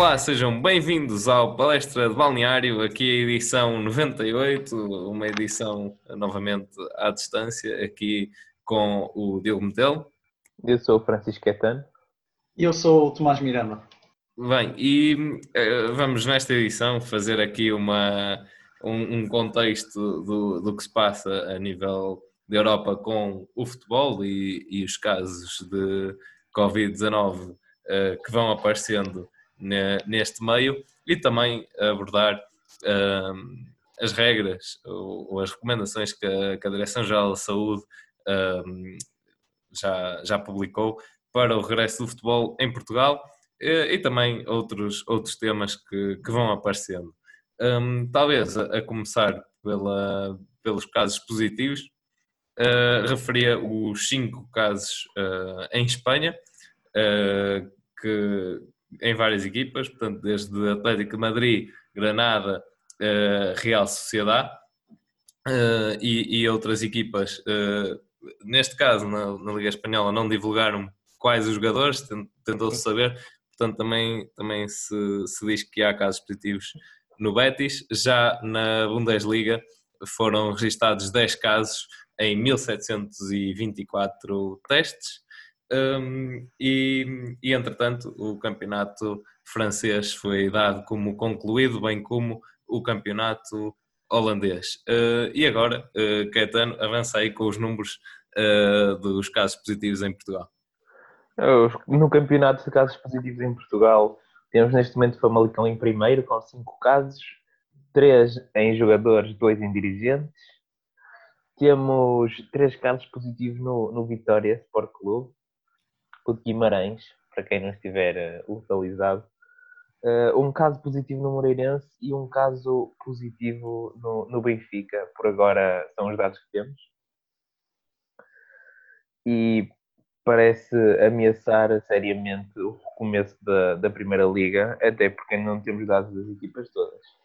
Olá, sejam bem-vindos ao Palestra de Balneário, aqui a edição 98, uma edição novamente à distância, aqui com o Diogo Metel. Eu sou o Francisco Caetano. E eu sou o Tomás Miranda. Bem, e uh, vamos nesta edição fazer aqui uma, um, um contexto do, do que se passa a nível da Europa com o futebol e, e os casos de Covid-19 uh, que vão aparecendo neste meio e também abordar uh, as regras ou, as recomendações que a, que a Direção-Geral da Saúde uh, já, já publicou para o regresso do futebol em Portugal e, e também outros, outros temas que, que vão aparecendo. Um, talvez a, a, começar pela, pelos casos positivos, uh, referia os cinco casos uh, em Espanha, uh, que em várias equipas, portanto, desde Atlético de Madrid, Granada, uh, Real Sociedade uh, e, e, outras equipas. Uh, neste caso, na, na, Liga Espanhola, não divulgaram quais os jogadores, tentou-se saber, portanto, também, também se, se diz que há casos positivos no Betis. Já na Bundesliga foram registados 10 casos em 1724 testes. Um, e, e, entretanto, o campeonato francês foi dado como concluído, bem como o campeonato holandês. Uh, e agora, uh, Caetano, avança aí com os números uh, dos casos positivos em Portugal. No campeonato de casos positivos em Portugal, temos neste momento Famalicão em primeiro, com 5 casos, 3 em jogadores, 2 em dirigentes. Temos 3 casos positivos no, no Vitória Sport Clube, o de Guimarães, para quem não estiver uh, localizado, uh, um caso positivo no Moreirense e um caso positivo no, no Benfica. Por agora são os dados que temos. E parece ameaçar seriamente o recomeço da, da Primeira Liga, até porque não temos dados das equipas todas.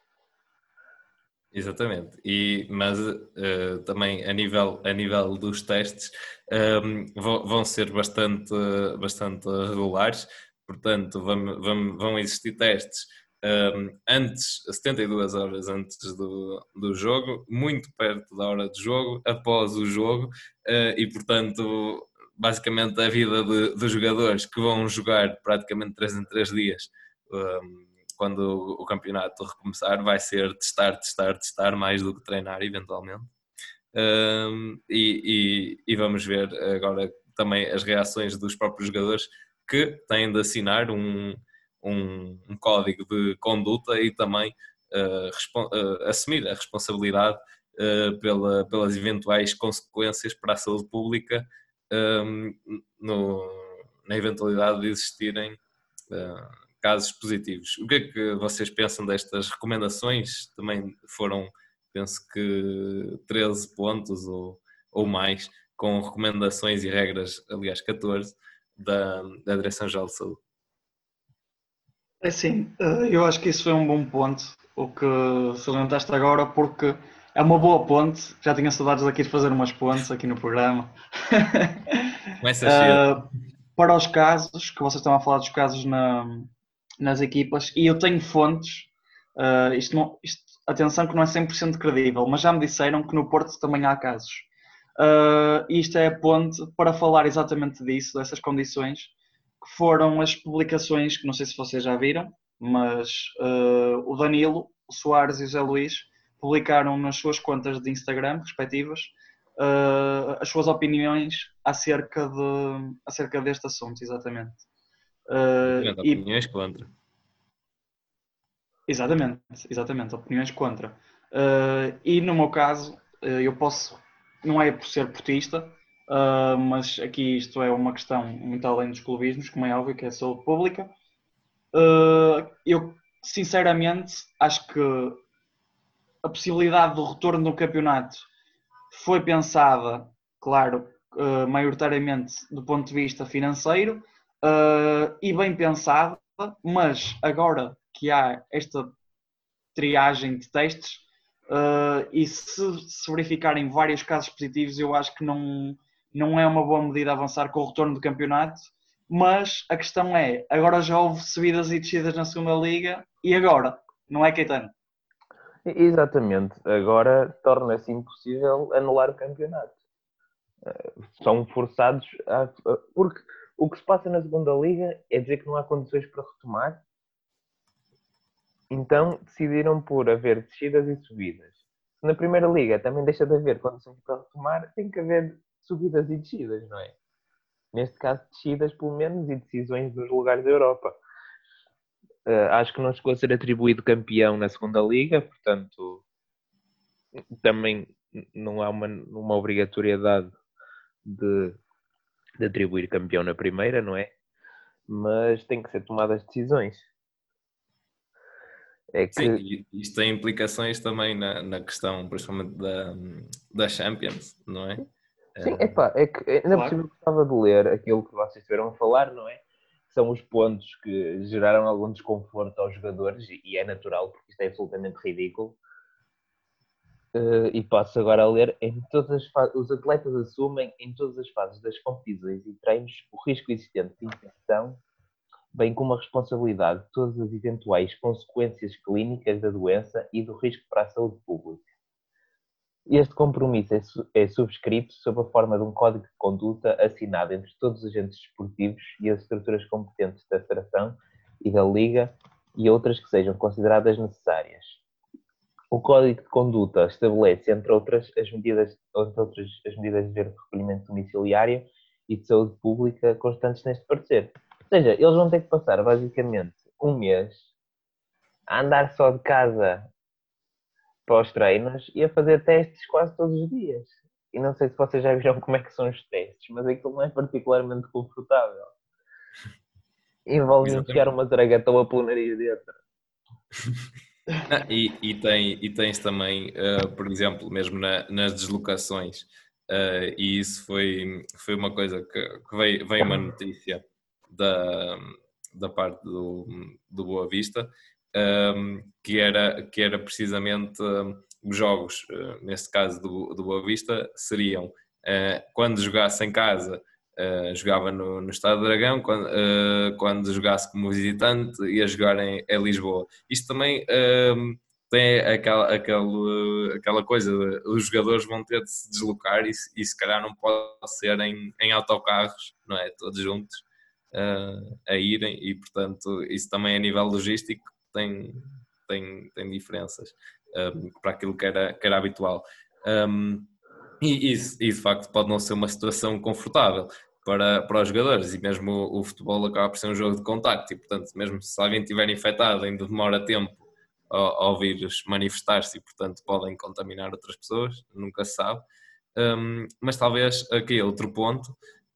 Exatamente, e, mas uh, também a nível, a nível dos testes um, ehm, vão, ser bastante, bastante regulares, portanto vão, vão, vão existir testes um, ehm, antes, 72 horas antes do, do jogo, muito perto da hora do jogo, após o jogo, uh, e portanto basicamente a vida dos jogadores que vão jogar praticamente 3 em 3 dias. Um, ehm, quando o campeonato recomeçar, vai ser testar, testar, testar mais do que treinar, eventualmente. Um, e, e, e, vamos ver agora também as reações dos próprios jogadores que têm de assinar um, um, um código de conduta e também uh, uh, assumir a responsabilidade uh, pela, pelas eventuais consequências para a saúde pública no, na eventualidade de existirem casos positivos. O que é que vocês pensam destas recomendações? Também foram, penso que 13 pontos ou, ou mais, com recomendações e regras, aliás 14, da, da Direção-Geral de Saúde. É sim, eh, eu acho que isso foi um bom ponto, o que salientaste agora, porque é uma boa ponte. Já tinha saudades daqui de fazer umas pontes aqui no programa. Começa a uh, Para os casos, que vocês estão a falar dos casos na, nas equipas e eu tenho fontes, uh, isto não, isto, atenção que não é 100% credível, mas já me disseram que no Porto também há casos. Uh, isto é a ponte para falar exatamente disso, dessas condições, que foram as publicações, que não sei se vocês já viram, mas uh, o Danilo, o Soares e o Zé Luís publicaram nas suas contas de Instagram respectivas uh, as suas opiniões acerca, de, acerca deste assunto, exatamente. Uh, opiniões e... contra. Exatamente, exatamente, opiniões contra. Uh, e no meu caso, uh, eu posso, não é por ser portista, uh, mas aqui isto é uma questão muito além dos clubismos, como é óbvio que é saúde pública. eu, sinceramente, acho que a possibilidade do retorno do campeonato foi pensada, claro, maioritariamente do ponto de vista financeiro, uh, e bem pensada, mas agora que há esta triagem de testes uh, e se, se verificarem vários casos positivos, eu acho que não, não é uma boa medida avançar com o retorno do campeonato mas a questão é, agora já houve subidas e descidas na segunda liga, e agora? Não é Caetano? Exatamente. Agora torna-se impossível anular o campeonato. Eh, são forçados a... Porque o que se passa na segunda liga é dizer que não há condições para retomar. Então decidiram por haver descidas e subidas. Se na primeira liga também deixa de haver condições para retomar, tem que haver subidas e descidas, não é? Neste caso, descidas pelo menos e decisões dos lugares da Europa. Uh, acho que não chegou a ser atribuído campeão na segunda liga, portanto também não há uma, uma obrigatoriedade de, de atribuir campeão na primeira, não é? Mas tem que ser tomadas decisões. É que... Sim, isto tem implicações também na, na questão, principalmente da, da Champions, não é? Sim, é pá, é que ainda por cima gostava de ler aquilo que vocês estiveram a falar, não é? São os pontos que geraram algum desconforto aos jogadores, e é natural, porque isto é absolutamente ridículo. Uh, e passo agora a ler, em todas os atletas assumem em todas as fases das competições e treinos o risco existente de infecção, bem como a responsabilidade de todas as eventuais consequências clínicas da doença e do risco para a saúde pública. Este compromisso é, é subscrito sob a forma de um código de conduta assinado entre todos os agentes desportivos e as estruturas competentes da Federação e da Liga e outras que sejam consideradas necessárias. O Código de Conduta estabelece, entre outras, as medidas, entre outras, as medidas de recolhimento domiciliário e de saúde pública constantes neste parecer. Ou seja, eles vão ter que passar basicamente um mês a andar só de casa para os treinos e a fazer testes quase todos os dias. E não sei se vocês já viram como é que são os testes, mas aquilo não é particularmente confortável. Envolve enfiar uma dragatoa pelo nariz dentro. E, e, tem, e tens também, uh, por exemplo, mesmo na, nas deslocações, uh, e isso foi, foi uma coisa que, que veio, veio uma notícia da, da parte do, do Boa Vista, ehm, que, era, que era precisamente um, os jogos, uh, neste caso do, do Boa Vista, seriam quando jogasse em casa Uh, jogava no, no Estado de Dragão, quando, uh, quando jogasse como visitante, ia jogar em, em Lisboa. Isto também uh, tem aquela, aquela, aquela coisa, de, os jogadores vão ter de se deslocar e, e se calhar não pode ser em, em autocarros, não é? Todos juntos a irem e, portanto, isso também a nível logístico tem, tem, tem diferenças para aquilo que era, que era habitual. Um, e isso, e de facto pode não ser uma situação confortável para, para os jogadores e mesmo o, o, futebol acaba por ser um jogo de contacto e portanto mesmo se alguém estiver infectado ainda demora tempo ao, ao vírus manifestar-se e portanto podem contaminar outras pessoas, nunca se sabe um, mas talvez aqui outro ponto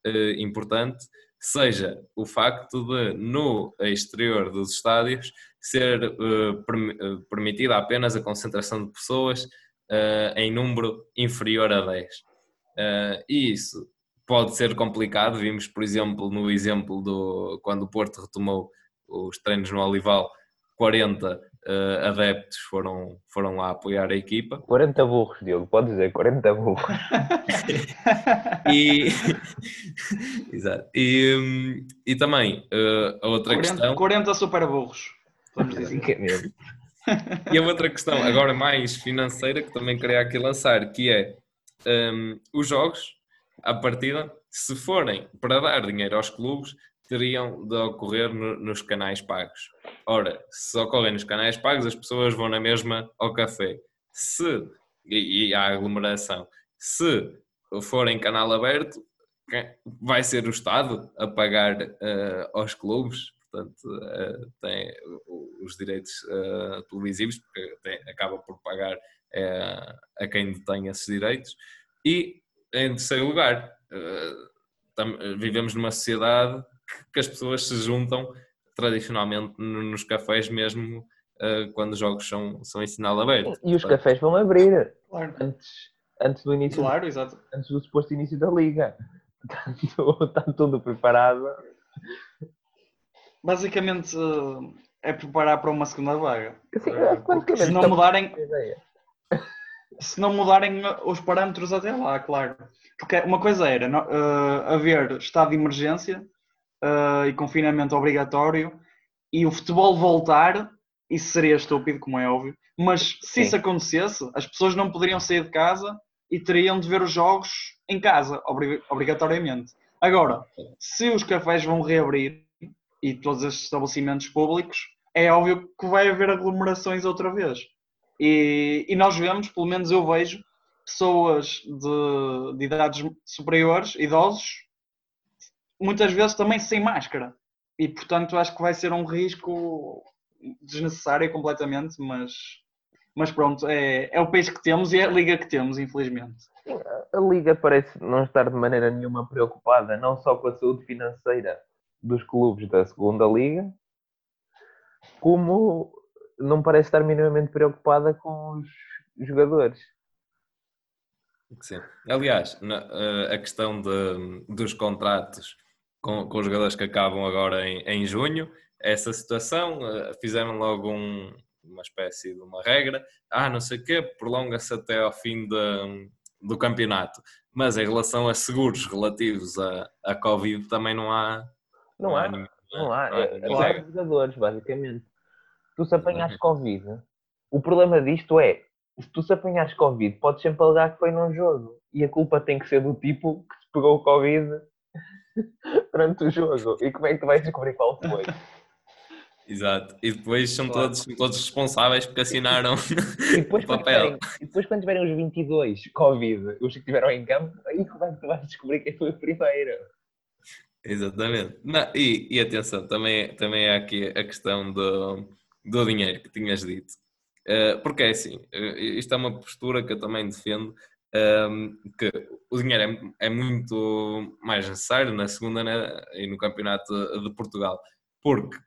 uh, importante seja o facto de no exterior dos estádios ser uh, permitida apenas a concentração de pessoas uh, em número inferior a 10. Uh, e isso pode ser complicado. Vimos, por exemplo, no exemplo do quando o Porto retomou os treinos no Olival, 40 uh, eh, adeptos foram, foram lá apoiar a equipa. 40 burros, Diogo, pode dizer, 40 burros. e, Exato. E, e também uh, a outra 40, questão. 40 super burros. Vamos dizer. que é mesmo. E a outra questão, agora mais financeira, que também queria aqui lançar, que é um, os jogos, à partida, se forem para dar dinheiro aos clubes, teriam de ocorrer no, nos canais pagos. Ora, se ocorrem nos canais pagos, as pessoas vão na mesma ao café. Se, e, e há aglomeração, se forem canal aberto, vai ser o Estado a pagar uh, aos clubes portanto uh, tem os direitos uh, televisivos, porque tem, acaba por pagar a quem detém esses direitos. E, em terceiro lugar, tam, vivemos numa sociedade que, que, as pessoas se juntam tradicionalmente nos cafés mesmo quando os jogos são, são em sinal aberto. E os cafés vão abrir claro. antes, antes do início, claro, exato. antes do suposto início da liga. Está tudo preparado basicamente é preparar para uma segunda vaga. Sim, é, se não mudarem se não mudarem os parâmetros até lá, claro. Porque uma coisa era uh, haver estado de emergência uh, e confinamento obrigatório e o futebol voltar, isso seria estúpido, como é óbvio, mas se Sim. isso acontecesse, as pessoas não poderiam sair de casa e teriam de ver os jogos em casa, obrigatoriamente. Agora, se os cafés vão reabrir e todos estes estabelecimentos públicos, é óbvio que vai haver aglomerações outra vez. E, e nós vemos, pelo menos eu vejo, pessoas de, de idades superiores, idosos, muitas vezes também sem máscara. E portanto acho que vai ser um risco desnecessário completamente, mas, mas pronto, é, é o país que temos e é a liga que temos, infelizmente. A liga parece não estar de maneira nenhuma preocupada, não só com a saúde financeira dos clubes da segunda liga, como não parece estar minimamente preocupada com os jogadores. Sim. Aliás, na, eh, a questão de, dos contratos com, com, os jogadores que acabam agora em, em junho, essa situação, eh, fizeram logo um, uma espécie de uma regra, ah, não sei o quê, prolonga-se até ao fim de, do campeonato. Mas em relação a seguros relativos à, à Covid, também não há. Não, não há, há, nenhum, não há. É, é, é jogadores, basicamente. Tu se apanhas Covid, o problema disto é se tu se apanhares Covid, podes sempre alegar que foi num jogo. E a culpa tem que ser do tipo que se pegou o Covid durante o jogo. E como é que tu vais descobrir qual foi? Exato. E depois são claro. todos, todos responsáveis porque assinaram e depois, o papel. Tiverem, e depois quando tiverem os 22 Covid, os que estiveram em campo, aí como é que tu vais descobrir quem foi o primeiro? Exatamente. Não, e, e atenção, também, também há aqui a questão do, do dinheiro que tinhas dito. Eh, porque é assim, eh, isto é uma postura que eu também defendo, ehm, que o dinheiro é, é muito mais necessário na segunda né, e no campeonato de Portugal, porque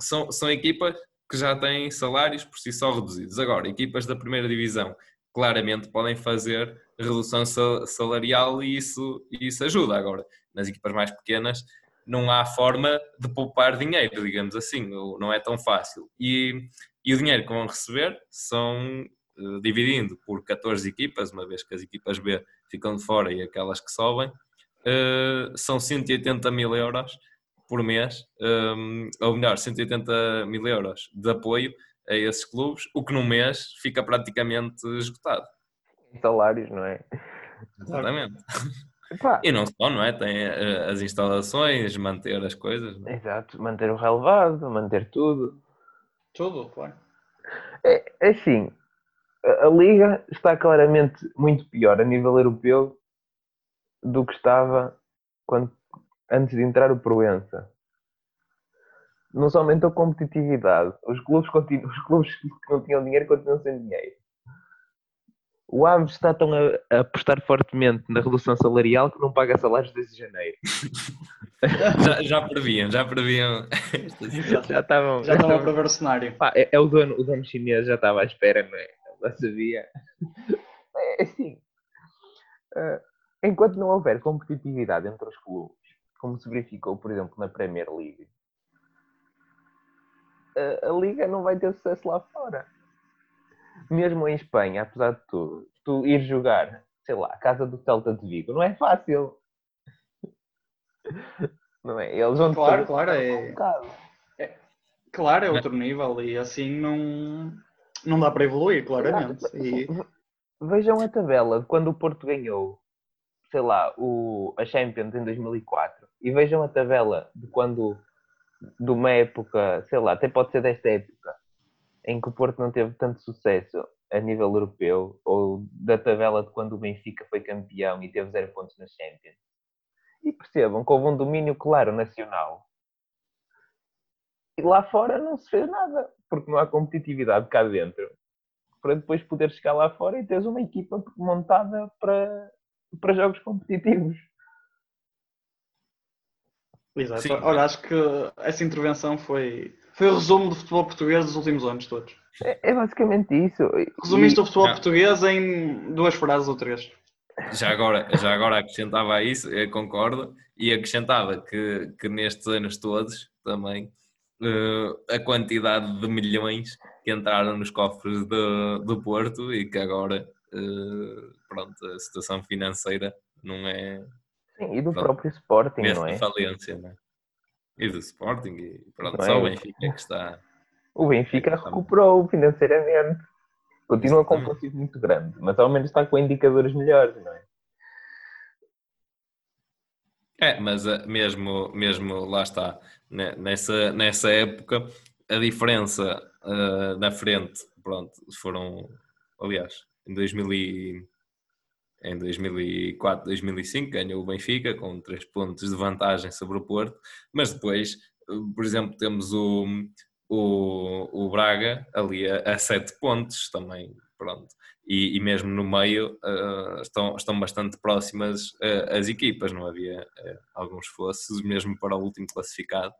são, são equipas que já têm salários por si só reduzidos. Agora, equipas da primeira divisão claramente podem fazer redução salarial e isso, isso ajuda. Agora, nas equipas mais pequenas, não há forma de poupar dinheiro, digamos assim, não é tão fácil. E e o dinheiro que vão receber são uh, dividindo por 14 equipas, uma vez que as equipas B ficam de fora e aquelas que sobem, uh, são 180 mil euros por mês, um, eh, ou melhor, 180 mil euros de apoio a esses clubes, o que num mês fica praticamente esgotado. Salários, não é? Exatamente. E não só, não é? Tem as instalações, manter as coisas. É? Exato, manter o relevado, manter tudo. Tudo, claro. É, é assim, a, a Liga está claramente muito pior a nível europeu do que estava quando, antes de entrar o Proença. Não só aumentou a competitividade, os clubes, continuam, os clubes que não tinham dinheiro continuam sem dinheiro. O Aves está tão a, a, apostar fortemente na redução salarial que não paga salários desde janeiro. já, já previam, já previam. já estavam. Já estavam para ver o cenário. Pá, é, é, o, dono, o dono chinês já estava à espera, não é? Já sabia. É assim. Uh, enquanto não houver competitividade entre os clubes, como se verificou, por exemplo, na Premier League, uh, a Liga não vai ter sucesso lá fora mesmo em Espanha, apesar de tudo, tu ir jogar, sei lá, a casa do Celta de Vigo, não é fácil. Não é? Eles vão Claro, claro, é... é... Claro, é outro nível e assim não, não dá para evoluir, claramente. E... Vejam a tabela de quando o Porto ganhou, sei lá, o, a Champions em 2004 e vejam a tabela de quando, de uma época, sei lá, até pode ser desta época, em que o Porto não teve tanto sucesso a nível europeu, ou da tabela de quando o Benfica foi campeão e teve zero pontos na Champions. E percebam que houve um domínio claro nacional. E lá fora não se fez nada, porque não há competitividade cá dentro. Para depois poder chegar lá fora e teres uma equipa montada para, para jogos competitivos. Exato. Sim. Olha, acho que essa intervenção foi, foi o resumo do futebol português dos últimos anos todos. É, é basicamente isso. Resumiste e... o futebol português em duas frases ou três. Já agora, já agora acrescentava a isso, eu concordo, e acrescentava que, que nestes anos todos também uh, a quantidade de milhões que entraram nos cofres do, do Porto e que agora uh, pronto, a situação financeira não é Sim, e do pronto, próprio Sporting, não é? Falência, não é? E do Sporting, e pronto, só o é? Benfica que está. O Benfica recuperou financeiramente. Continua com um passivo muito grande, mas ao menos está com indicadores melhores, não é? É, mas eh, mesmo, mesmo lá está, nessa, nessa época, a diferença uh, na frente, pronto, foram, aliás, em 2000 e, em 2004, 2005 ganhou o Benfica com 3 pontos de vantagem sobre o Porto, mas depois, por exemplo, temos o, o, o Braga ali a, a 7 pontos também, pronto. E, e mesmo no meio uh, estão, estão bastante próximas uh, as equipas, não havia uh, alguns fosses, mesmo para o último classificado,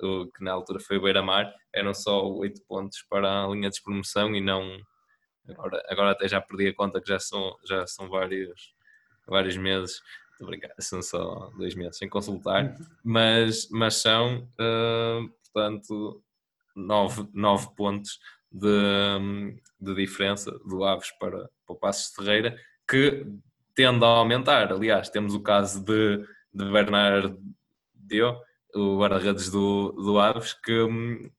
o, que na altura foi o Beira-Mar, eram só 8 pontos para a linha de promoção e não Agora, agora até já perdi a conta que já são, já são vários, vários meses. Obrigado, são só dois meses sem consultar, uhum. mas, mas são, uh, portanto, nove, nove pontos de, de diferença do Aves para, para o Passos de Ferreira, que tende a aumentar. Aliás, temos o caso de, de Bernardo o guarda-redes do, do Aves, que,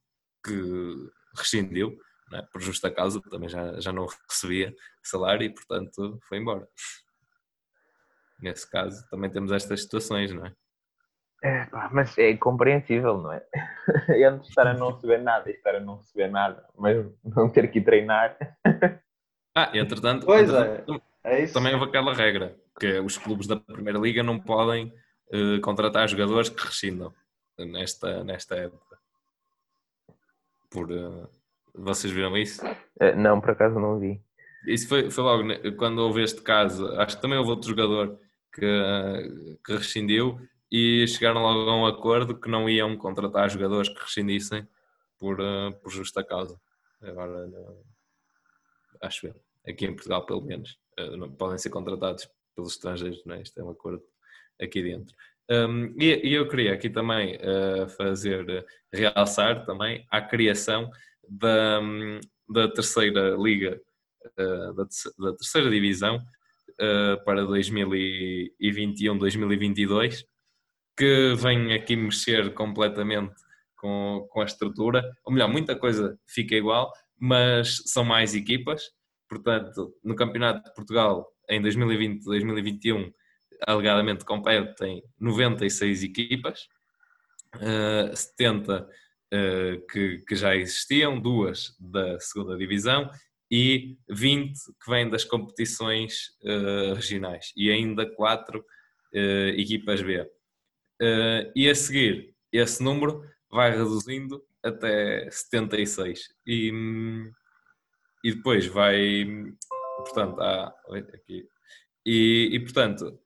que rescindiu é? por justa causa, também já, já não recebia salário e, portanto, foi embora. Nesse caso, também temos estas situações, não é? É, pá, mas é compreensível, não é? Antes estar a não receber nada e estar a não receber nada, mas não ter que ir treinar. Ah, entretanto, pois entretanto é. É também houve aquela regra que os clubes da Primeira Liga não podem uh, contratar jogadores que rescindam nesta, nesta época. Por, uh, vocês viram isso? Uh, não, por acaso não vi. Isso foi, foi logo quando houve este caso. Acho que também houve outro jogador que, que rescindiu e chegaram logo a um acordo que não iam contratar jogadores que rescindissem por, uh, por justa causa. Agora, acho eu, aqui em Portugal pelo menos, uh, não, podem ser contratados pelos estrangeiros, não é? Isto é um acordo aqui dentro. Um, e, e, eu queria aqui também uh, fazer, realçar também a criação da, da terceira liga, uh, da, terceira divisão uh, para 2021-2022, que vem aqui mexer completamente com, com a estrutura. Ou melhor, muita coisa fica igual, mas são mais equipas. Portanto, no Campeonato de Portugal, em 2020-2021, alegadamente competem 96 equipas, uh, 70 uh, que, que, já existiam, duas da segunda divisão e 20 que vêm das competições uh, regionais e ainda quatro uh, equipas B. e a seguir, esse número vai reduzindo até 76 e, e depois vai, portanto, há, aqui, e, e portanto,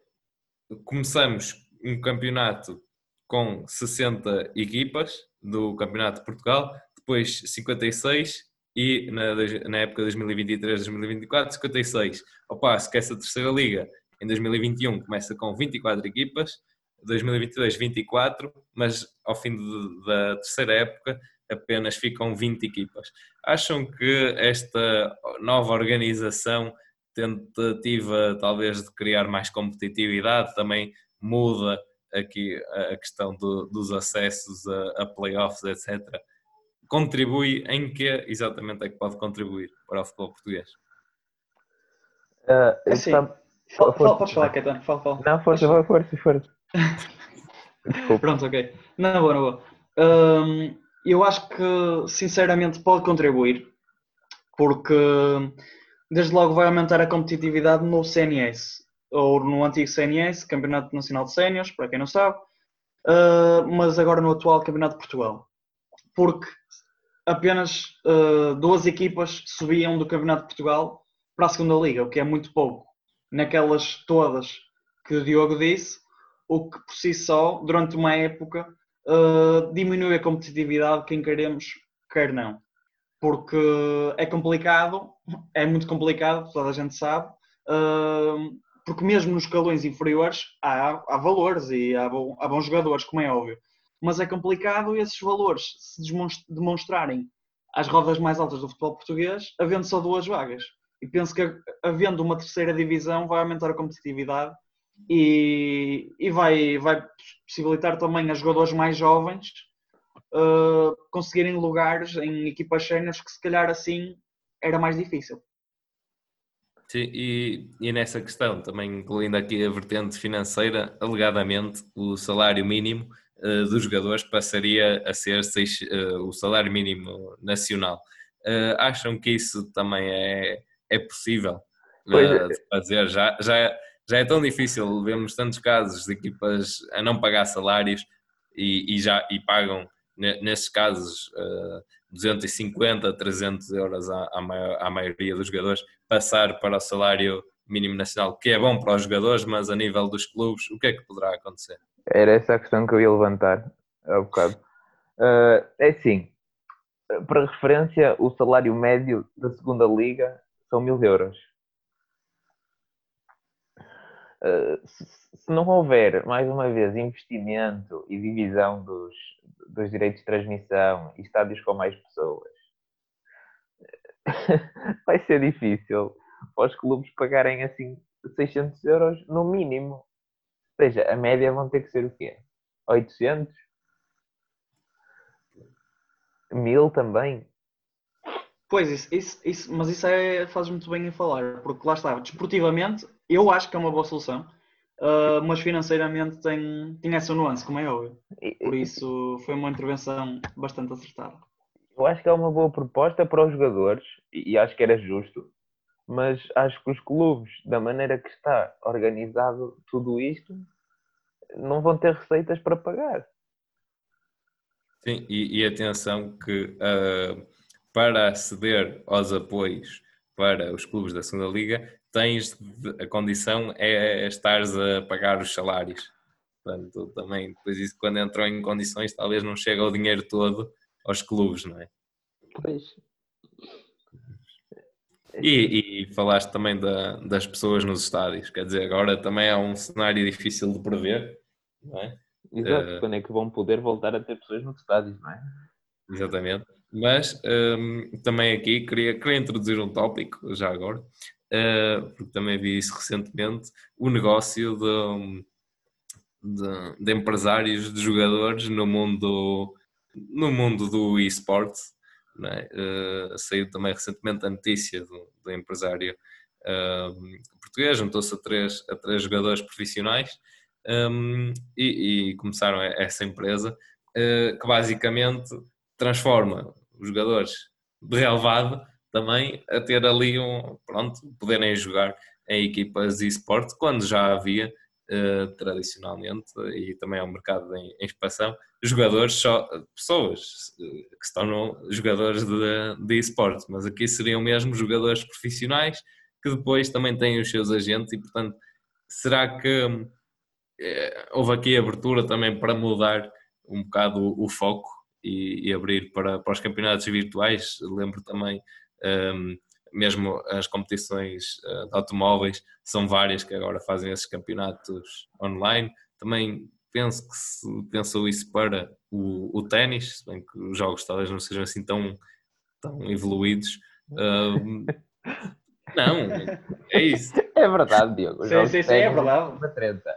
começamos um campeonato com 60 equipas do Campeonato de Portugal, depois 56 e na, na época de 2023-2024 56. Ao passo que essa terceira liga em 2021 começa com 24 equipas, 2022 24, mas ao fim de, da terceira época apenas ficam 20 equipas. Acham que esta nova organização, tentativa talvez de criar mais competitividade, também muda aqui a questão do, dos acessos a, a playoffs, etc., contribui em que exatamente é que pode contribuir para o futebol português? Uh, assim, fala, fala, podes falar, Caetano, fala, fala. Não, força, vai, força, força. Pronto, ok. Não, boa, não, boa. Um, eu acho que, sinceramente, pode contribuir, porque desde logo vai aumentar a competitividade no CNS ou no antigo CNS, Campeonato Nacional de Séniores, para quem não sabe, uh, mas agora no atual Campeonato de Portugal. Porque apenas uh, duas equipas subiam do Campeonato de Portugal para a segunda Liga, o que é muito pouco. Naquelas todas que o Diogo disse, o que por si só, durante uma época, uh, diminui a competitividade, quem queremos, quer não. Porque é complicado, é muito complicado, toda a gente sabe, uh, porque mesmo nos escalões inferiores há, há valores e há, bom, há, bons jogadores, como é óbvio. Mas é complicado esses valores se demonstrarem às rodas mais altas do futebol português, havendo só duas vagas. E penso que havendo uma terceira divisão vai aumentar a competitividade e, e vai, vai possibilitar também a jogadores mais jovens uh, conseguirem lugares em equipas séniores que se calhar assim era mais difícil. Sim, e, e nessa questão, também incluindo aqui a vertente financeira, alegadamente o salário mínimo uh, dos jogadores passaria a ser seis, uh, o salário mínimo nacional. Uh, acham que isso também é, é possível de fazer? Já, já, já é tão difícil, vemos tantos casos de equipas a não pagar salários e, e já e pagam, nesses casos, 250, 300 euros à, à, maior, à maioria dos jogadores, passar para o salário mínimo nacional, que é bom para os jogadores, mas a nível dos clubes, o que é que poderá acontecer? Era essa a questão que eu ia levantar há um bocado. Uh, é assim, para referência, o salário médio da segunda liga são mil euros. Uh, se, se, não houver, mais uma vez, investimento e divisão dos, dos direitos de transmissão e estádios com mais pessoas, vai ser difícil para os clubes pagarem assim 600 euros no mínimo. Ou seja, a média vão ter que ser o quê? 800? Mil também? Pois, isso, isso, isso mas isso é, faz muito bem em falar, porque lá está, desportivamente, eu acho que é uma boa solução, uh, mas financeiramente tem, tem essa nuance, como é óbvio. Por isso foi uma intervenção bastante acertada. Eu acho que é uma boa proposta para os jogadores e acho que era justo, mas acho que os clubes, da maneira que está organizado tudo isto, não vão ter receitas para pagar. Sim, e, e atenção que uh, para aceder aos apoios para os clubes da segunda liga, tens a condição é estares a pagar os salários. Portanto, também, depois isso, quando entram em condições, talvez não chega o dinheiro todo aos clubes, não é? Pois. E, e falaste também da, das pessoas nos estádios, quer dizer, agora também é um cenário difícil de prever, não é? Exato, uh, quando é que vão poder voltar a ter pessoas nos estádios, não é? Exatamente. Mas um, também aqui queria, queria introduzir um tópico, já agora, porque também vi isso recentemente, o negócio de, de, de empresários, de jogadores no mundo, no mundo do esporte. É? Uh, saiu também recentemente a notícia do, do empresário uh, português, juntou-se a três, a três jogadores profissionais um, e, e, começaram essa empresa uh, que basicamente transforma os jogadores de relevado também a ter ali um, pronto, poderem jogar em equipas de esporte, quando já havia uh, tradicionalmente, e também é um mercado em, em expansão, jogadores só, pessoas eh, que se tornam jogadores de, de mas aqui seriam mesmo jogadores profissionais que depois também têm os seus agentes e portanto será que uh, houve aqui abertura também para mudar um bocado o, o foco e, e abrir para, para os campeonatos virtuais. Lembro também, mesmo as competições uh, de automóveis, são várias que agora fazem esses campeonatos online. Também penso que se pensou isso para o, o ténis, se bem que os jogos talvez não sejam assim tão, tão evoluídos. Um, não, é isso. É verdade, Diogo. Sim, sim, sim, é verdade. Uma treta.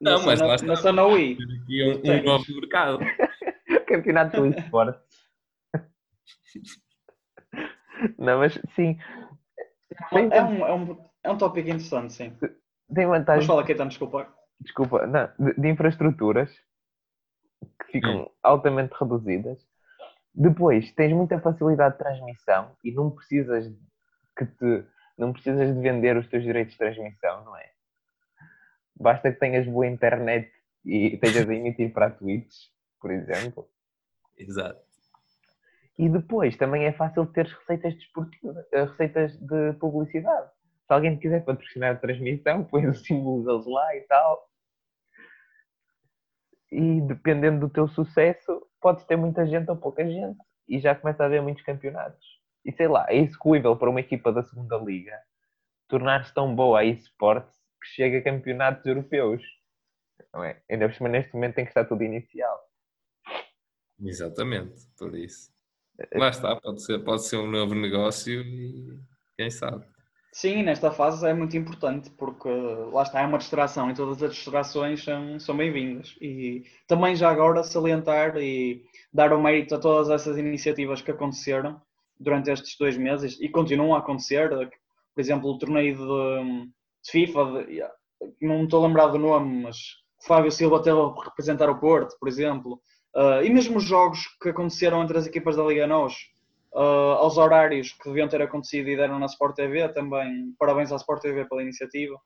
Não, mas lá está. Não só na Wii. Aqui um, um novo mercado. Campeonato do esporte. Não, mas sim. É um, é, um, é um tópico interessante, sim. Tem vantagem. Mas fala aqui, então, desculpa. Desculpa, não, de, de infraestruturas que ficam hum. altamente reduzidas. Depois, tens muita facilidade de transmissão e não precisas que te, não precisas de vender os teus direitos de transmissão, não é? Basta que tenhas boa internet e estejas a emitir para a Twitch, por exemplo. Exato. E depois também é fácil ter receitas desportivas, eh, receitas de publicidade. Se alguém quiser patrocinar a transmissão, põe o símbolo deles lá e tal. E dependendo do teu sucesso, podes ter muita gente ou pouca gente. E já começa a haver muitos campeonatos. E sei lá, é execuível para uma equipa da segunda liga tornar-se tão boa a esportes que chega a campeonatos europeus. Não é? Ainda por cima, neste momento tem que estar tudo inicial. Exatamente, por isso. Lá está, pode ser, pode ser um novo negócio e quem sabe. Sim, nesta fase é muito importante porque lá está, é uma distração e todas as distrações são, são bem-vindas. E também já agora salientar e dar o mérito a todas essas iniciativas que aconteceram durante estes dois meses e continuam a acontecer. Por exemplo, o torneio de, de FIFA, de, não me estou a lembrar do nome, mas Fábio Silva teve a representar o Porto, por exemplo. Uh, e mesmo os jogos que aconteceram entre as equipas da Liga NOS, uh, aos horários que deviam ter acontecido e deram na Sport TV também. Parabéns à Sport TV pela iniciativa.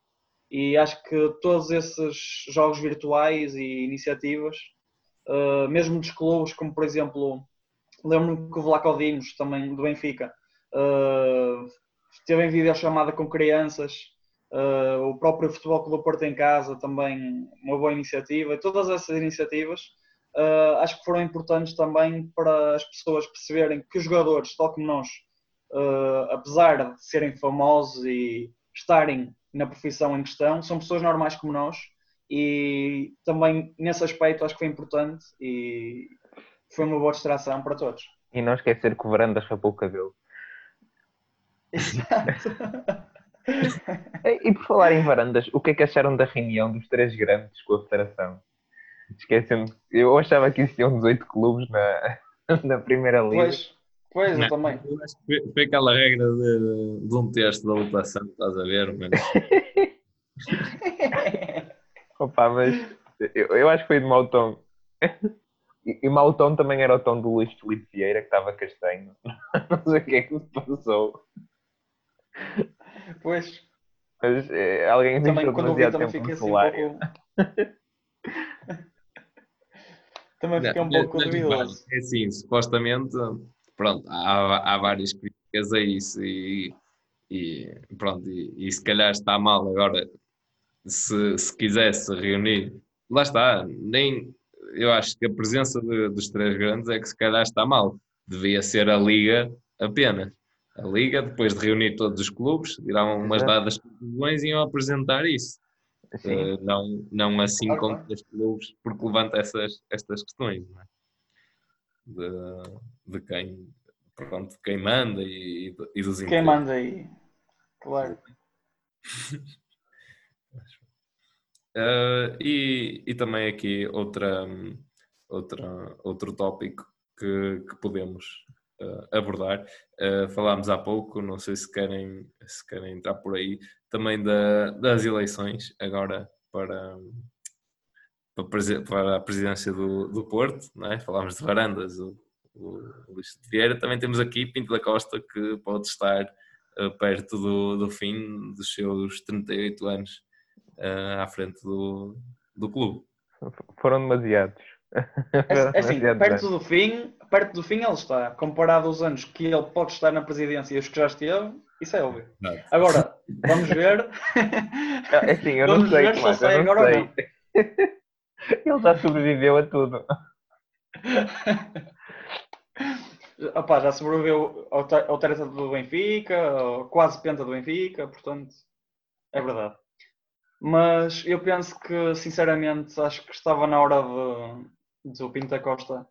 E acho que todos esses jogos virtuais e iniciativas, uh, mesmo dos clubes, como por exemplo, lembro-me que o Vlaco Dimos, também do Benfica, uh, teve em videochamada com crianças. O próprio Futebol Clube Porto em Casa também uma boa iniciativa. Todas essas iniciativas uh, acho que foram importantes também para as pessoas perceberem que os jogadores, tal como nós, uh, apesar de serem famosos e estarem na profissão em questão, são pessoas normais como nós e também nesse aspecto acho que foi importante e foi uma boa distração para todos. E não esquecer que o Varandas rapou o cabelo. Exato. e por falar em varandas, o que é que acharam da reunião dos três grandes com a Federação? Esquecendo, eu achava que existiam 18 clubes na, na primeira liga. Pois, pois eu também. Eu acho que foi, foi aquela regra de, de um terço da votação, estás a ver? Mas... Opa, mas eu, eu acho que foi de mau tom. E, e mau tom também era o tom do Luís Felipe Vieira, que estava castanho. Não sei o que é que se passou. Pois. Mas é, alguém Também quando vi demasiado também tempo fiquei no assim um pouco. Também fiquei um pouco duvidoso. É assim, supostamente, pronto, há, há várias críticas a isso e, e pronto, e, e se calhar está mal agora, se, se quisesse reunir, lá está, nem, eu acho que a presença de- dos três grandes é que se calhar está mal, devia ser a Liga apenas. A Liga, depois de reunir todos os clubes, dirão umas Exato. dadas conclusões e iam apresentar isso. Eh, não, não assim Claro, com três clubes, porque levanta essas, estas questões não é? de, de quem, pronto, de quem manda e, e dos Quem manda aí? Claro. Eh, e, e também aqui outra, outra, outro tópico que, que podemos abordar. Eh, falámos há pouco, não sei se querem, se querem entrar por aí, também da, das eleições agora para, para, a presidência do, do Porto, não é? falámos de Varandas, o, o Luís de Vieira, também temos aqui Pinto da Costa que pode estar eh, perto do, do fim dos seus 38 anos eh, à frente do, do clube. Foram demasiados. É, é assim, demasiados perto do fim, perto do fim ele está. Comparado aos anos que ele pode estar na presidência e os que já esteve, isso é óbvio. Agora, vamos ver. anos. É assim, eu não Vamos sei, ver se Tomás, eu não agora sei. Ele já sobreviveu a tudo. Opa, já sobreviveu ao, te- ao treta do Benfica, quase penta do Benfica, portanto, é verdade. Mas eu penso que, sinceramente, acho que estava na hora de, de o Pinto da Costa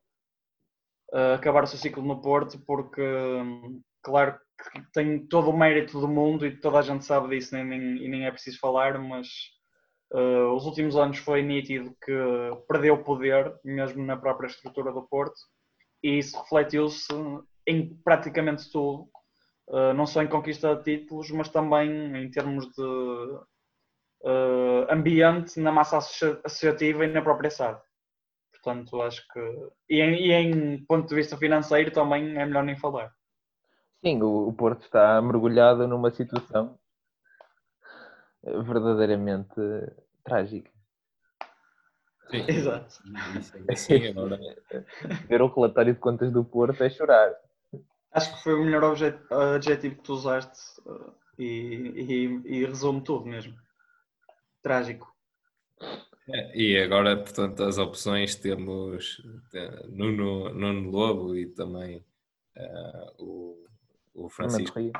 eh, acabar o seu ciclo no Porto, porque, hum, claro, que tem todo o mérito do mundo e toda a gente sabe disso nem, nem- e nem é preciso falar, mas eh, os últimos anos foi nítido que perdeu poder, mesmo na própria estrutura do Porto, e isso refletiu-se em praticamente tudo, eh, não só em conquista de títulos, mas também em termos de eh, ambiente na massa associa- associativa e na própria SAD. Portanto, acho que. E em, e em ponto de vista financeiro também é melhor nem falar. Sim, o, o Porto está mergulhado numa situação verdadeiramente trágica. Sim, Exato. isso é assim, agora, Ver o relatório de contas do Porto é chorar. Acho que foi o melhor adjetivo que tu usaste eh, e, e- e resume tudo mesmo. Trágico. É, e agora, portanto, as opções temos Nuno, Nuno Lobo e também eh, o, o Fernando Francisco. Rio.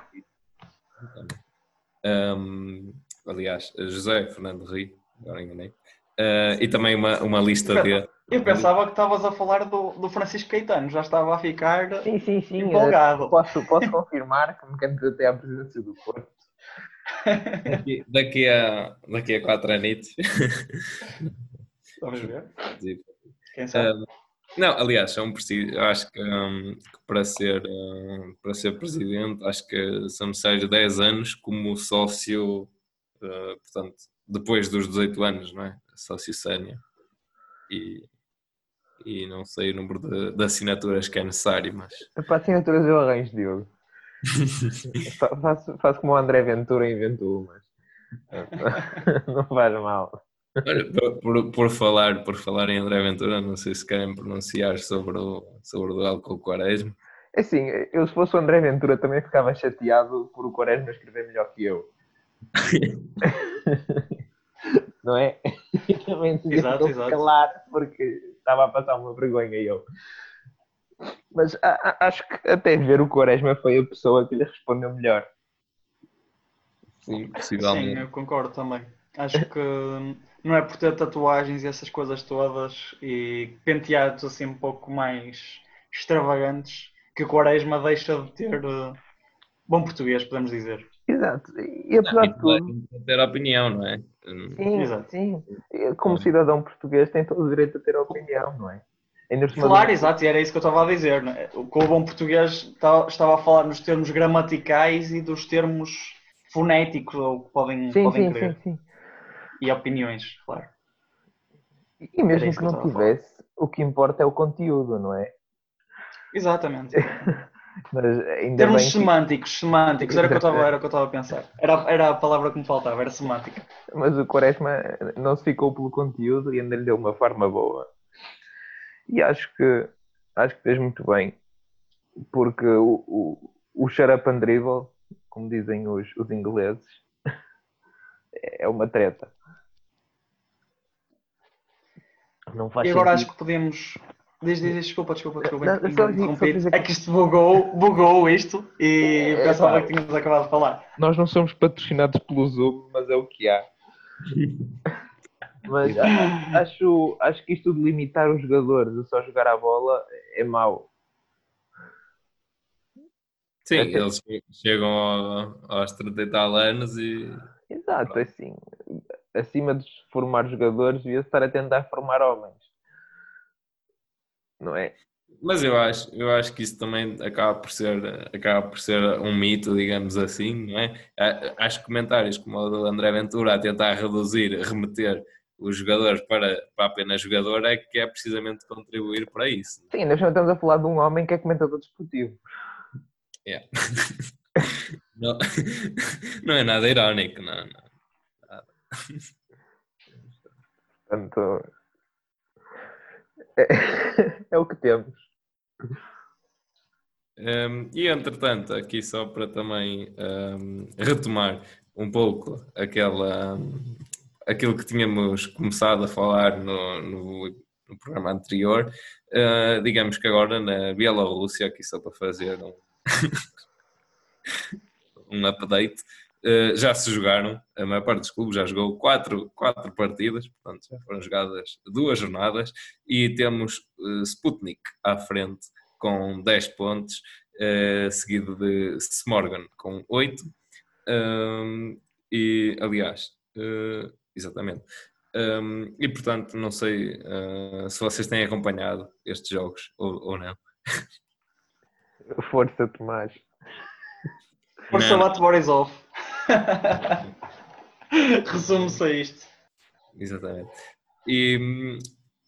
Um, aliás, José Fernando Rio, agora enganei. Eh, e também uma, uma lista de. Eu pensava que estavas a falar do, do Francisco Caetano, já estava a ficar Sim, sim, sim. empolgado. Posso, posso confirmar que me candidatei à presidência do Porto. Daqui, daqui, a, daqui a quatro anitos. Vamos ver. Quem sabe? Um, não, aliás, são precisos, eu acho que, um, que para, ser, um, para ser presidente, acho que são necessários 10 anos como sócio, uh, portanto, depois dos 18 anos, não é? Sócio sénior. E, e não sei o número de, de assinaturas que é necessário, mas. Para assinaturas eu arranjo, Diogo. Fa- faço, faço como o André Ventura inventou, mas não faz mal. Olha, por, por, por falar, por falar em André Ventura, não sei se querem pronunciar sobre o, sobre o duelo com o Quaresma. É Assim, eu se fosse o André Ventura também ficava chateado por o Quaresma escrever melhor que eu. não é? E também Exato, exato. calar porque estava a passar uma vergonha eu. Mas a- a- acho que até ver o Quaresma foi a pessoa que lhe respondeu melhor. Sim, Sim, possivelmente. eu concordo também. Acho que não é por ter tatuagens e essas coisas todas e penteados assim um pouco mais extravagantes que o Quaresma deixa de ter uh, bom português, podemos dizer. Exato. E apesar de tudo, ter opinião, não é? Sim, Exato. sim. Como cidadão português tem todo o direito a ter opinião, não é? Ainda Claro, exato, e era isso que eu estava a dizer. não é? O com o bom português ta- estava a falar nos termos gramaticais e dos termos fonéticos ou que podem, Sim, podem sim, querer. sim, sim. E opiniões, claro. E mesmo que que não tivesse, o que importa é o conteúdo, não é? Exatamente. Mas ainda Termos bem que, semânticos, semânticos, era o que eu estava era o que eu estava a pensar. Era, era a palavra que me faltava, era semântica. mas o Quaresma não se ficou pelo conteúdo e ainda lhe deu uma forma boa. E acho que acho que fez muito bem, porque o, o, o shut up and dribble, como dizem os, os ingleses, é uma treta. Não faz E agora acho sentido. que podemos. Diz, diz, diz, desculpa, desculpa, desculpa. Não, só- só interrompi. dizer que- É que isto bugou, bugou isto e É, pensava pá. que tínhamos acabado de falar. Nós não somos patrocinados pelo Zoom, mas é o que há. Mas acho, acho que isto de limitar os jogadores a só jogar a bola é mau. Sim, É que- eles chegam ao- aos 30 e tal anos e. Exato, assim, acima de formar jogadores, devia estar a tentar formar homens. Não é? Mas eu acho, eu acho que isso também acaba por ser, acaba por ser um mito, digamos assim, não é? Acho que comentários como o do André Ventura a tentar reduzir, remeter os jogadores para, para apenas jogador é que é precisamente contribuir para isso. Sim, cima estamos a falar de um homem que é comentador desportivo. Yeah. não, não é nada irónico, não. não. Portanto, é, é o que temos. Um, e entretanto, aqui só para também um, retomar um pouco aquela, um, aquilo que tínhamos começado a falar no, no, no programa anterior, uh, digamos que agora na Bielorrússia, aqui só para fazer um, um update, uh, já se jogaram, a maior parte dos clubes já jogou quatro, quatro partidas, portanto já foram jogadas duas jornadas, e temos uh, Sputnik à frente com 10 pontos, seguido de Smorgon com 8. Um, e, aliás, uh, exatamente. Um, e, portanto, não sei uh, se vocês têm acompanhado estes jogos ou, ou não. Força, Tomás. Força Não. bate Borisov. Resume-se a isto. Exatamente. E,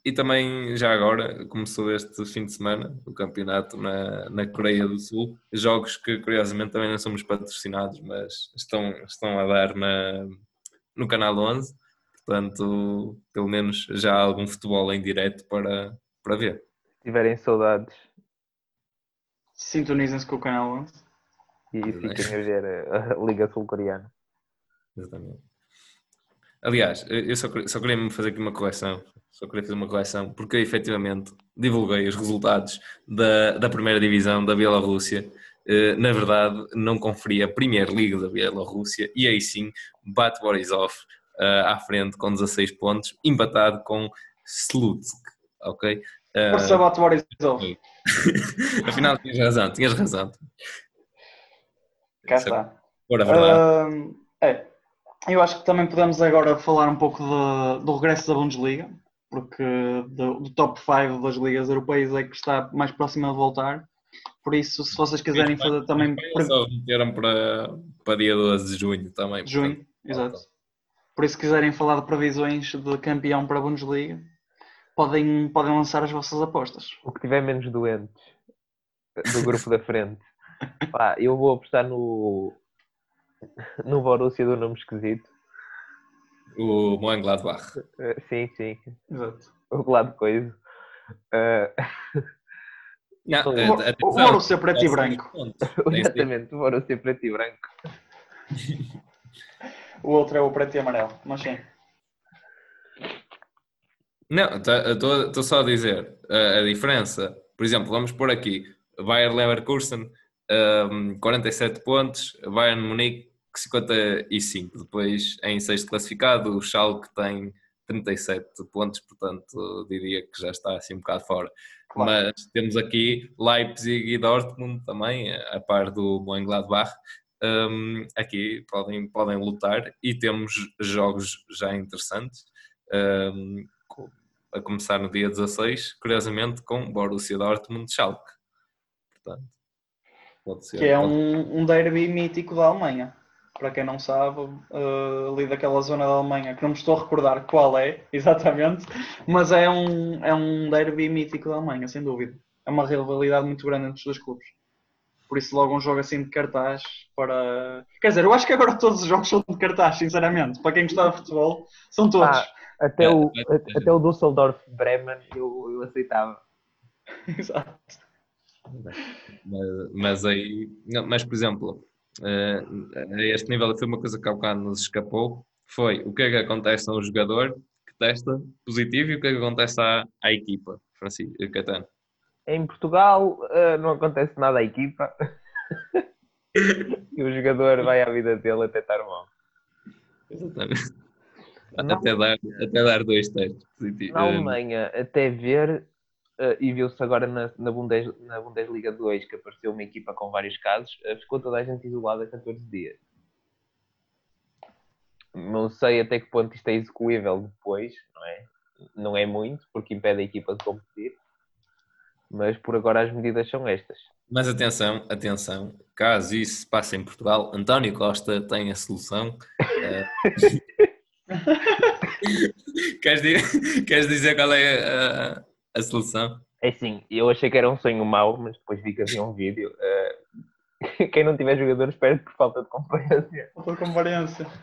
e também, já agora, começou este fim de semana o campeonato na, na Coreia do Sul. Jogos que, curiosamente, também não somos patrocinados, mas estão, estão a dar na, no Canal 11. Portanto, pelo menos já há algum futebol em direto para, para ver. Se tiverem saudades Sintonizem-se com o canal 11. e fiquem a ver a, Liga Sul-Coreana. Exatamente. Aliás, eu só, queria- só queria me fazer aqui uma correção. Só queria fazer uma correção, porque eu efetivamente divulguei os resultados da, da primeira divisão da Bielorrússia. Eh, Na verdade, não conferi a Premier League da Bielorrússia e aí sim bate Borisov eh, à frente com 16 pontos, empatado com Slutsk. Ok? Eh, Força bate Borisov. Afinal, tinhas razão, tinhas razão. Cá está. Por a verdade. Uh, é, eu acho que também podemos agora falar um pouco de, do regresso da Bundesliga, porque do, do top 5 das ligas europeias é que está mais próximo de voltar. Por isso, se vocês quiserem fazer também. Só meteram para, para dia 12 de junho também. Junho, portanto, exato. Por isso, se quiserem falar de previsões de campeão para a Bundesliga, podem, podem lançar as vossas apostas. O que tiver menos doentes do grupo da frente. Pá, eu vou apostar no, no Borussia do nome esquisito. O Mönchengladbach. Uh, sim, sim. Exato. O lado coisa. Uh... Não, o, o Borussia preto e branco. Exatamente, o Borussia preto e branco. o outro é o preto e amarelo, mas sim. Não, estou só a dizer a, a, diferença. Por exemplo, vamos pôr aqui Bayer Leverkusen um, 47 pontos, Bayern Munique 55. Depois, em sexto classificado, o Schalke tem 37 pontos, portanto, diria que já está assim um bocado fora. Claro. Mas temos aqui Leipzig e Dortmund também, a par do Mönchengladbach. Um, aqui podem, podem lutar e temos jogos já interessantes. Um, a começar no dia 16, curiosamente, com Borussia Dortmund Schalke. Portanto, Pode ser. Que é um, um derby mítico da Alemanha. Para quem não sabe, uh, ali daquela zona da Alemanha, que não me estou a recordar qual é exatamente, mas é um, é um derby mítico da Alemanha, sem dúvida. É uma rivalidade muito grande entre os dois clubes. Por isso, logo um jogo assim de cartaz para. Quer dizer, eu acho que agora todos os jogos são de cartaz, sinceramente. Para quem gostava de futebol, são todos. Ah, até, o, até o Düsseldorf Bremen eu, eu aceitava. Exato. Mas, mas aí, mas por exemplo, a este nível foi uma coisa que há bocado nos escapou, foi o que é que acontece ao jogador que testa positivo e o que é que acontece à, à equipa, Francisco eh, Catano. Em Portugal eh, não acontece nada à equipa e o jogador vai à vida dele até estar mal. Exatamente. Até dar, até dar dois testes positivos. Na Alemanha, até ver, uh, e viu-se agora na, na, Bundes, na Bundesliga 2 que apareceu uma equipa com vários casos, uh, ficou toda a gente isolada 14 dias. Não sei até que ponto isto é execuível depois, não é? Não é muito, porque impede a equipa de competir, mas por agora as medidas são estas. Mas atenção, atenção, caso isso passe em Portugal, António Costa tem a solução. Uh... queres, dizer, queres dizer qual é a, a solução? É sim, eu achei que era um sonho mau, mas depois vi que havia um vídeo. Uh, quem não tiver jogadores perde por falta de comparência. Falta de comparência.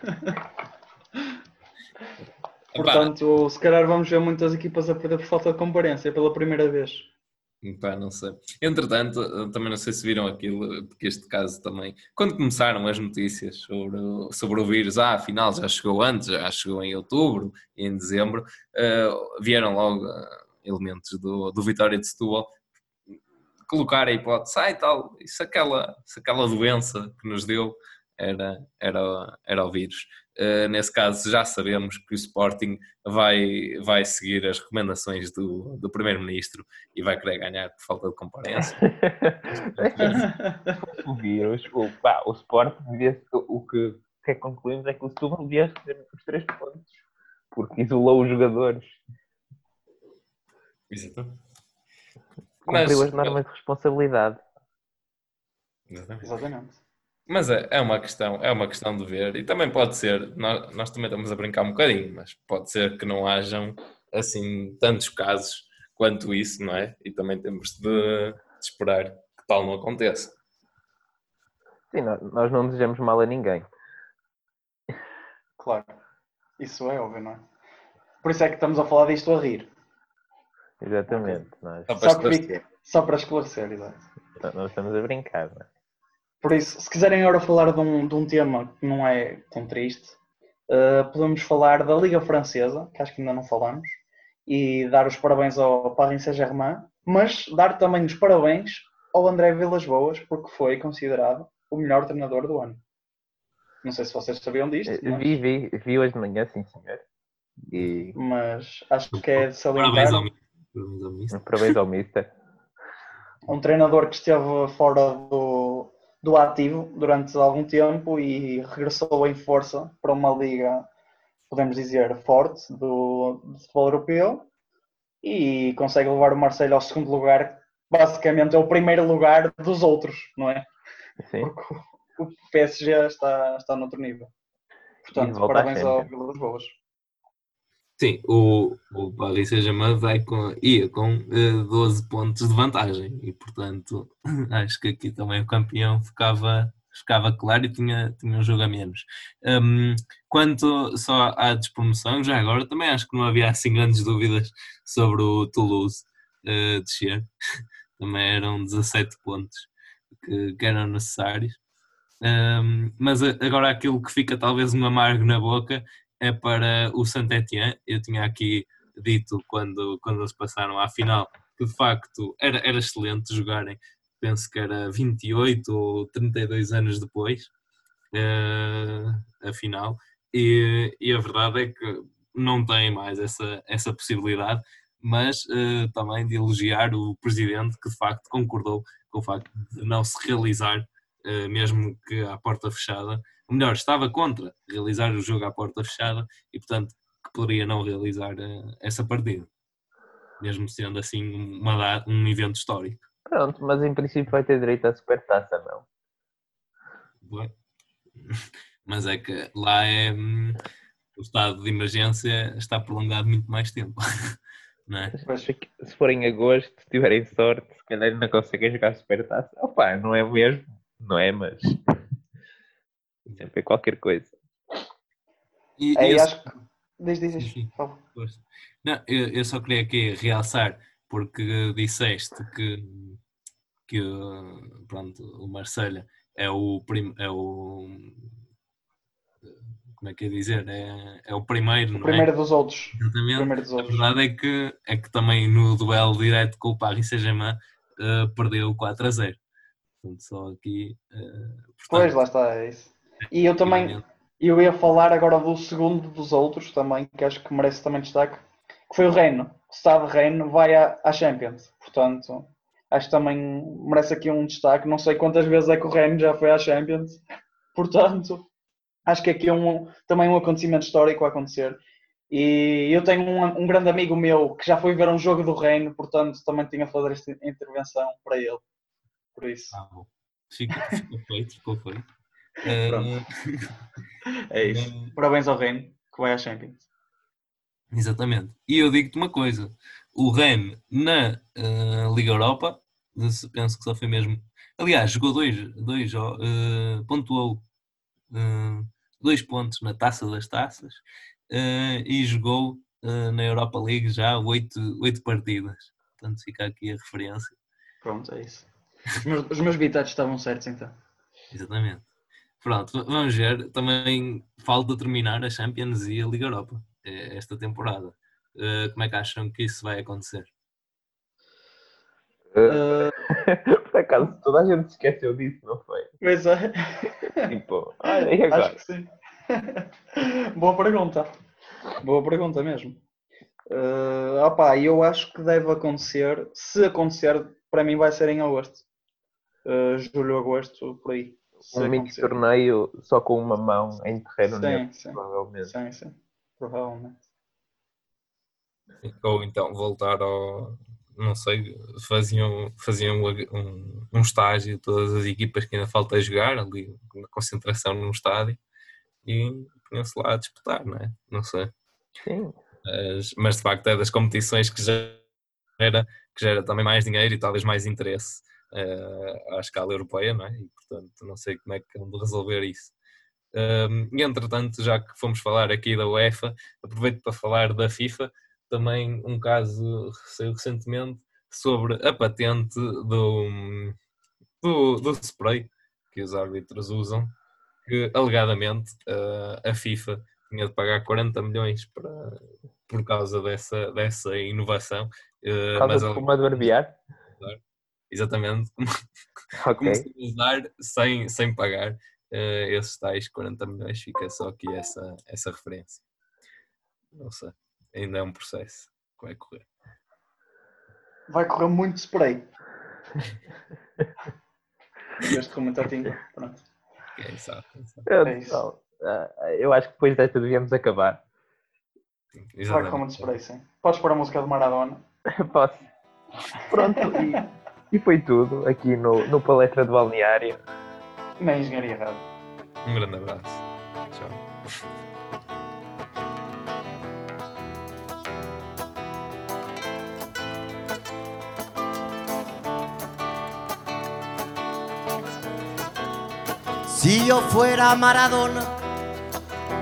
Portanto, se calhar vamos ver muitas equipas a perder por falta de comparência pela primeira vez. Pá, não sei. Entretanto, também não sei se viram aquilo, porque este caso também, quando começaram as notícias sobre, sobre o vírus, ah, afinal já chegou antes, já chegou em outubro e em dezembro, uh, vieram logo elementos do, do Vitória de Setúbal, colocar a hipótese, ah, e tal, se aquela, se aquela doença que nos deu era, era, era o vírus. Uh, nesse caso, já sabemos que o Sporting vai, vai seguir as recomendações do, do Primeiro-Ministro e vai querer ganhar por falta de comparência. o vírus, o, pá, o Sporting devia, o que, que concluímos é que o Setúbal devia receber os três pontos, porque isolou os jogadores Exato. Cumpriu Mas, as normas de responsabilidade. Exatamente. Exatamente. Mas é, é, uma questão, é uma questão de ver, e também pode ser, nós, nós também estamos a brincar um bocadinho, mas pode ser que não hajam assim tantos casos quanto isso, não é? E também temos de, de esperar que tal não aconteça. Sim, nós não desejamos mal a ninguém. Claro, isso é óbvio, não é? Por isso é que estamos a falar disto a rir. Exatamente. Nós... Só, para esclarecer. só para esclarecer, exato. Nós estamos a brincar, não é? Por isso, se quiserem agora falar de um, de um tema que não é tão triste, uh, podemos falar da Liga Francesa, que acho que ainda não falamos, e dar os parabéns ao Paris Saint-Germain, mas dar também os parabéns ao André Vilas Boas, porque foi considerado o melhor treinador do ano. Não sei se vocês sabiam disto. Eh, mas... Vi, vi, vi hoje de manhã, sim senhor. E... Mas acho que é de salientar. Parabéns ao Parabéns ao Mister. Parabéns ao Mister. Um treinador que esteve fora do, do ativo durante algum tempo e regressou em força para uma liga, podemos dizer, forte do, do futebol europeu e consegue levar o Marseille ao segundo lugar. Basicamente é o primeiro lugar dos outros, não é? Sim. Porque o PSG está, está noutro nível. Portanto, parabéns ao. Vila das Boas. Sim, o, o Paris Saint-Germain vai com, ia com eh, 12 pontos de vantagem e, portanto, acho que aqui também o campeão ficava, ficava claro e tinha, tinha um jogo a menos. Hum, quanto só à despromoção, já agora também acho que não havia assim grandes dúvidas sobre o Toulouse eh, descer. Também eram 17 pontos que, que eram necessários. Hum, mas agora aquilo que fica talvez um amargo na boca é para o Saint-Étienne. Eu tinha aqui dito quando, quando eles passaram à final que de facto era, era excelente jogarem, penso que era 28 ou 32 anos depois, eh, a final, e, e a verdade é que não tem mais essa, essa possibilidade, mas eh, também de elogiar o presidente que de facto concordou com o facto de não se realizar, mesmo que à porta fechada, ou melhor, estava contra realizar o jogo à porta fechada e, portanto, que poderia não realizar eh, essa partida, mesmo sendo assim uma, um evento histórico. Pronto, mas em princípio vai ter direito à supertaça, não? Mas é que lá é hum, o estado de emergência está prolongado muito mais tempo, não é? Se se for em agosto, se tiverem sorte, se calhar não conseguem jogar supertaça. Opa, não é mesmo? Não é, mas sempre é qualquer coisa. E, É, e e esse- acho que. Favor. Pois. Não, eu, eu só queria aqui realçar, porque disseste que, que pronto, o Marselha é o, prim, é o como é que é dizer? É, é o primeiro, O não primeiro é? dos outros. O Exatamente. primeiro dos A outros. verdade é que, é que também no duelo direto com o Paris Saint-Germain eh, perdeu 4 a 0. Portanto, só aqui. Pois, portanto, lá está, é isso. E eu também, eu ia falar agora do segundo dos outros também, que acho que merece também destaque, que foi o Reino. O Stade Reino vai à, à Champions. Portanto, acho que também merece aqui um destaque. Não sei quantas vezes é que o Reino já foi à Champions. Portanto, acho que aqui é um, também um acontecimento histórico a acontecer. E eu tenho um, um grande amigo meu que já foi ver um jogo do Reino, portanto, também tinha a fazer esta intervenção para ele. Por isso, ah, bom. Ficou, ficou feito, ficou feito. Pronto. é isso. Parabéns ao Reino, que vai à Champions. Exatamente. E eu digo-te uma coisa: o Rennes na eh, Liga Europa, penso que só foi mesmo. Aliás, jogou dois, dois eh, pontuou eh, dois pontos na taça das taças e jogou na Europa League já oito, oito partidas. Portanto, fica aqui a referência. Pronto, é isso. Os meus, os meus bitados estavam certos então. Exatamente. Pronto, vamos ver. Também falta terminar a Champions e a Liga Europa eh, esta temporada. Eh, como é que acham que isso vai acontecer? Por acaso, toda a gente se esqueceu disso, não foi? Pois é. Tipo, olha, e Acho agora? que sim. Boa pergunta. Boa pergunta mesmo. Uh, opa, eu acho que deve acontecer. Se acontecer, para mim vai ser em agosto. Uh, julho, agosto, por aí. Um mini acontecer. torneio só com uma mão em terreno Sim, sim. provavelmente. Sim, sim. Provavelmente. Ou então voltar ao. Não sei, faziam, faziam um, um estágio, todas as equipas que ainda falta jogar, ali, uma concentração num estádio, e punham-se lá a disputar, não é? Não sei. Sim. Mas, mas de facto é das competições que gera, que gera também mais dinheiro e talvez mais interesse eh, à escala europeia, não é? E portanto não sei como é que vão resolver isso. Um, e entretanto, já que fomos falar aqui da UEFA, aproveito para falar da FIFA, também um caso saiu recentemente sobre a patente do, do, do spray que os árbitros usam, que alegadamente uh, a FIFA tinha de pagar 40 milhões para, por causa dessa, dessa inovação. Uh, Por causa mas de ele- como de barbear? Exatamente, Ok. começou a usar sem, sem pagar eh, esses tais 40 milhões, fica só aqui essa, essa referência. Não sei, ainda é um processo que vai correr. Vai correr muito spray. Este comentatinho. Pronto. É, exato, exato. Eu, É ah, eu acho que depois desta devíamos acabar. Vai Exatamente. como desprei, sim. Podes pôr a música de Maradona. Posso? Pronto, e, e foi tudo aqui no, no Palestra de Balneário. Na Engenharia Rádio. Um grande abraço. Tchau. Si yo fuera Maradona,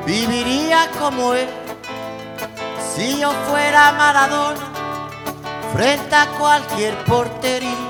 viviría como él. Si yo fuera Maradona, frente a cualquier portería.